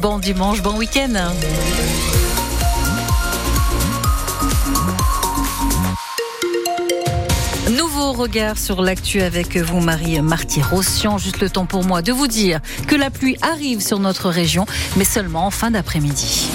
bon dimanche, bon week-end. Nouveau regard sur l'actu avec vous, Marie Marty-Rossian. Juste le temps pour moi de vous dire que la pluie arrive sur notre région, mais seulement en fin d'après-midi.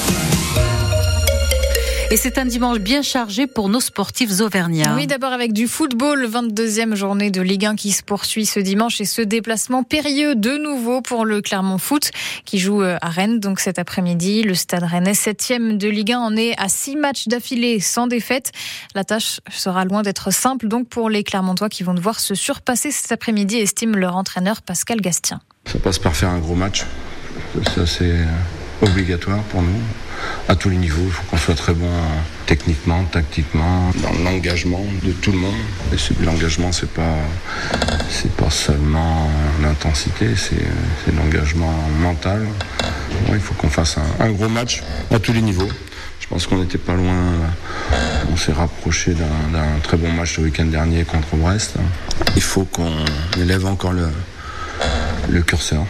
Et c'est un dimanche bien chargé pour nos sportifs auvergnats. Oui, d'abord avec du football, 22e journée de Ligue 1 qui se poursuit ce dimanche et ce déplacement périlleux de nouveau pour le Clermont Foot qui joue euh, à Rennes. Donc cet après-midi, le Stade Rennais 7e de Ligue 1 en est à 6 matchs d'affilée sans défaite. La tâche sera loin d'être simple donc pour les Clermontois qui vont devoir se surpasser cet après-midi, estime leur entraîneur Pascal Gastien. Ça passe par faire un gros match. Ça c'est obligatoire pour nous à tous les niveaux. Il faut qu'on soit très bon techniquement, tactiquement, dans l'engagement de tout le monde. Et l'engagement, c'est pas, c'est pas seulement l'intensité, c'est l'engagement mental. il faut qu'on fasse un, gros match à tous les niveaux. Je pense qu'on n'était pas loin. On s'est rapproché d'un très bon match le week-end dernier contre Brest. Il faut qu'on élève encore le curseur.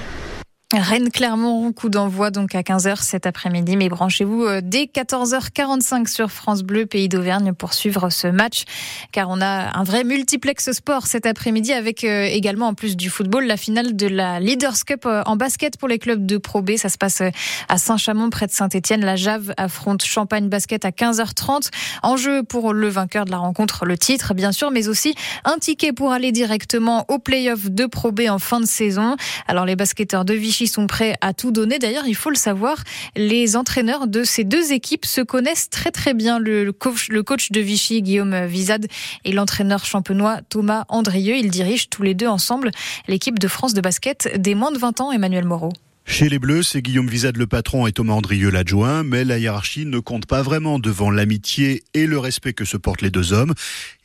Rennes-Clermont, coup d'envoi donc à 15h cet après-midi. Mais branchez-vous euh, dès 14h45 sur France Bleu, Pays d'Auvergne, pour suivre ce match. Car on a un vrai multiplex sport cet après-midi avec euh, également, en plus du football, la finale de la Leaders Cup euh, en basket pour les clubs de Pro B. Ça se passe à Saint-Chamond, près de Saint-Etienne. La Jave affronte Champagne Basket à 15h30. En jeu pour le vainqueur de la rencontre, le titre, bien sûr, mais aussi un ticket pour aller directement au play-off de Pro B en fin de saison. Alors les basketteurs de Vichy sont prêts à tout donner. D'ailleurs, il faut le savoir, les entraîneurs de ces deux équipes se connaissent très très bien. Le coach, le coach de Vichy, Guillaume Vizade, et l'entraîneur champenois Thomas Andrieux. Ils dirigent tous les deux ensemble l'équipe de France de basket des moins de 20 ans, Emmanuel Moreau. Chez les Bleus, c'est Guillaume Vizade le patron et Thomas Andrieux l'adjoint, mais la hiérarchie ne compte pas vraiment devant l'amitié et le respect que se portent les deux hommes.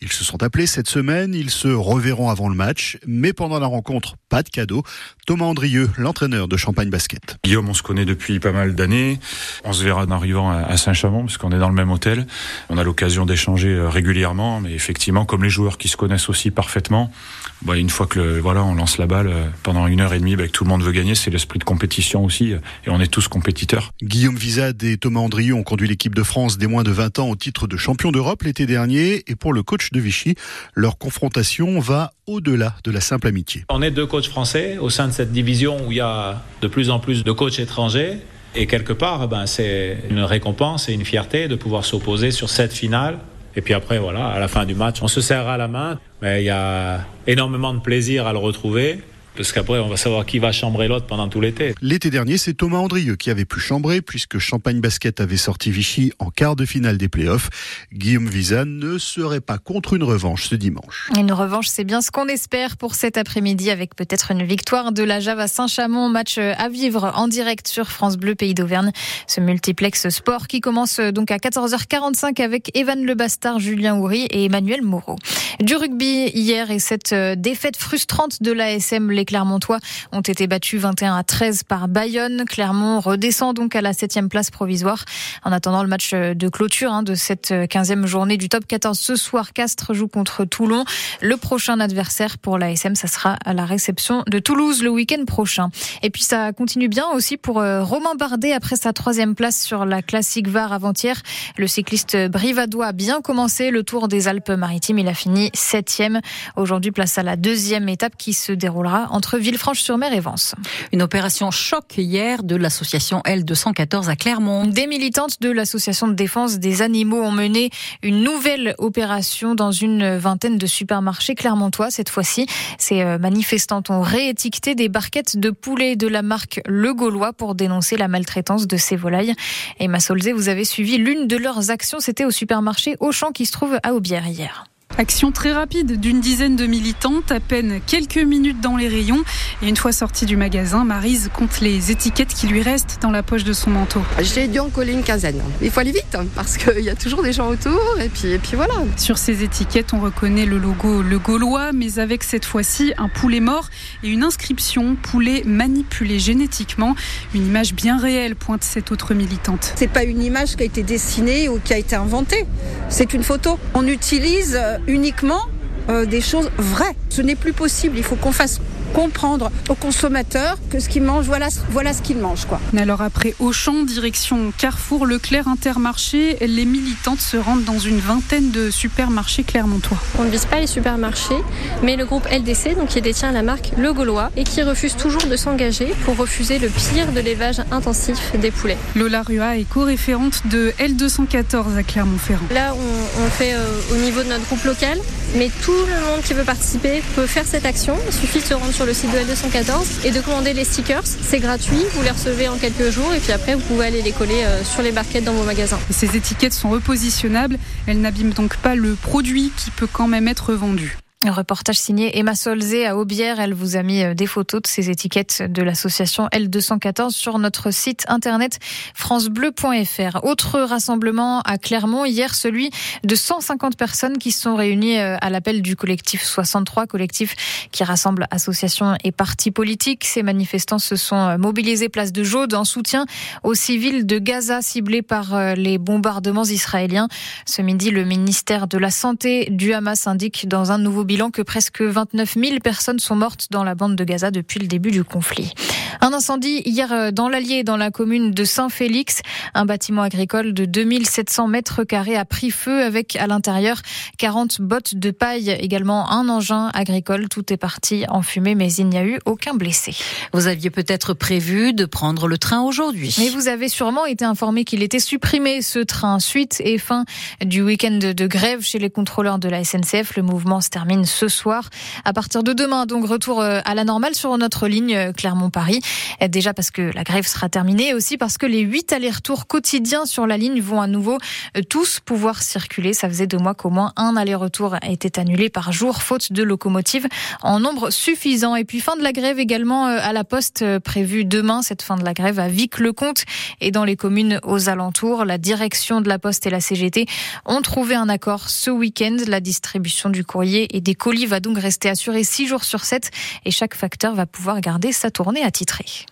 Ils se sont appelés cette semaine, ils se reverront avant le match, mais pendant la rencontre, pas de cadeau. Thomas Andrieux, l'entraîneur de Champagne Basket. Guillaume, on se connaît depuis pas mal d'années. On se verra en arrivant à Saint-Chamond, parce qu'on est dans le même hôtel. On a l'occasion d'échanger euh, régulièrement, mais effectivement, comme les joueurs qui se connaissent aussi parfaitement, bah, une fois que voilà, on lance la balle euh, pendant une heure et demie, bah, que tout le monde veut gagner, c'est l'esprit de compétition aussi, euh, et on est tous compétiteurs. Guillaume Vizade et Thomas Andrieux ont conduit l'équipe de France des moins de 20 ans au titre de champion d'Europe l'été dernier, et pour le coach de Vichy. Leur confrontation va au-delà de la simple amitié. On est deux coachs français au sein de cette division où il y a de plus en plus de coachs étrangers. Et quelque part, ben, c'est une récompense et une fierté de pouvoir s'opposer sur cette finale. Et puis après, voilà, à la fin du match, on se serra la main. Mais il y a énormément de plaisir à le retrouver parce qu'après, on va savoir qui va chambrer l'autre pendant tout l'été. L'été dernier, c'est Thomas Andrieux qui avait pu chambrer, puisque Champagne Basket avait sorti Vichy en quart de finale des playoffs. Guillaume Vizane ne serait pas contre une revanche ce dimanche. Une revanche, c'est bien ce qu'on espère pour cet après-midi, avec peut-être une victoire de la Java Saint-Chamond, match à vivre en direct sur France Bleu, Pays d'Auvergne. Ce multiplex sport qui commence donc à 14h45 avec Evan Le Bastard, Julien Houry et Emmanuel Moreau. Du rugby hier et cette défaite frustrante de l'ASM, les Clermontois ont été battus 21 à 13 par Bayonne. Clermont redescend donc à la 7 place provisoire. En attendant le match de clôture hein, de cette 15e journée du top 14 ce soir, Castres joue contre Toulon. Le prochain adversaire pour l'ASM, ça sera à la réception de Toulouse le week-end prochain. Et puis ça continue bien aussi pour euh, Romain Bardet après sa troisième place sur la classique VAR avant-hier. Le cycliste brivadois a bien commencé le Tour des Alpes-Maritimes. Il a fini septième. Aujourd'hui, place à la deuxième étape qui se déroulera entre Villefranche-sur-Mer et Vence. Une opération choc hier de l'association L214 à Clermont. Des militantes de l'association de défense des animaux ont mené une nouvelle opération dans une vingtaine de supermarchés clermontois cette fois-ci. Ces euh, manifestantes ont réétiqueté des barquettes de poulet de la marque Le Gaulois pour dénoncer la maltraitance de ces volailles. Et Solzé, vous avez suivi l'une de leurs actions, c'était au supermarché Auchan qui se trouve à Aubière hier. Action très rapide d'une dizaine de militantes, à peine quelques minutes dans les rayons. Et une fois sortie du magasin, Marise compte les étiquettes qui lui restent dans la poche de son manteau. J'ai dû en coller une quinzaine. Il faut aller vite hein, parce qu'il y a toujours des gens autour et puis, et puis voilà. Sur ces étiquettes, on reconnaît le logo Le Gaulois, mais avec cette fois-ci un poulet mort et une inscription poulet manipulé génétiquement. Une image bien réelle, pointe cette autre militante. C'est pas une image qui a été dessinée ou qui a été inventée. C'est une photo. On utilise euh, uniquement euh, des choses vraies. Ce n'est plus possible. Il faut qu'on fasse comprendre aux consommateurs que ce qu'ils mangent, voilà, voilà ce qu'ils mangent. Quoi. Alors après Auchan, direction Carrefour, Leclerc, Intermarché, les militantes se rendent dans une vingtaine de supermarchés clermontois. On ne vise pas les supermarchés, mais le groupe LDC, donc qui détient la marque Le Gaulois, et qui refuse toujours de s'engager pour refuser le pire de l'élevage intensif des poulets. Lola Rua est co-référente de L214 à Clermont-Ferrand. Là, on, on fait euh, au niveau de notre groupe local, mais tout le monde qui veut participer peut faire cette action. Il suffit de se rendre sur le site de L214 et de commander les stickers. C'est gratuit, vous les recevez en quelques jours et puis après vous pouvez aller les coller euh, sur les barquettes dans vos magasins. Ces étiquettes sont repositionnables, elles n'abîment donc pas le produit qui peut quand même être vendu. Un reportage signé Emma Solzé à Aubière. Elle vous a mis euh, des photos de ces étiquettes de l'association L214 sur notre site internet francebleu.fr. Autre rassemblement à Clermont hier, celui de 150 personnes qui sont réunies euh, à l'appel du collectif 63, collectif qui rassemble associations et partis politiques. Ces manifestants se sont euh, mobilisés place de Jaude en soutien aux civils de Gaza ciblés par les bombardements israéliens. Ce midi, le ministère de la Santé du Hamas indique dans un nouveau bilan que presque 29 000 personnes sont mortes dans la bande de Gaza depuis le début du conflit. Un incendie hier euh, dans l'Allier, dans la commune de Saint-Félix. Un bâtiment agricole de 2700 mètres carrés a pris feu avec à l'intérieur 40 bottes de paille, également un engin agricole. Tout est parti en fumée, mais il n'y a eu aucun blessé. Vous aviez peut-être prévu de prendre le train aujourd'hui. Mais vous avez sûrement été informé qu'il était supprimé ce train suite et fin du week-end de grève chez les contrôleurs de la SNCF. Le mouvement se termine ce soir. À partir de demain, donc retour euh, à la normale sur notre ligne euh, Déjà parce que la grève sera terminée et aussi parce que les huit allers-retours quotidiens sur la ligne vont à nouveau euh, tous pouvoir circuler. Ça faisait deux mois qu'au moins un aller-retour était annulé par jour, faute de locomotives en nombre suffisant. Et puis fin de la grève également à la Poste prévue demain. Cette fin de la grève à Vic-le-Comte et dans les communes aux alentours. La direction de la Poste et la CGT ont trouvé un accord ce week-end. La distribution du courrier et des colis va donc rester assuré 6 jours sur 7 et chaque facteur va pouvoir garder sa tournée attitrée.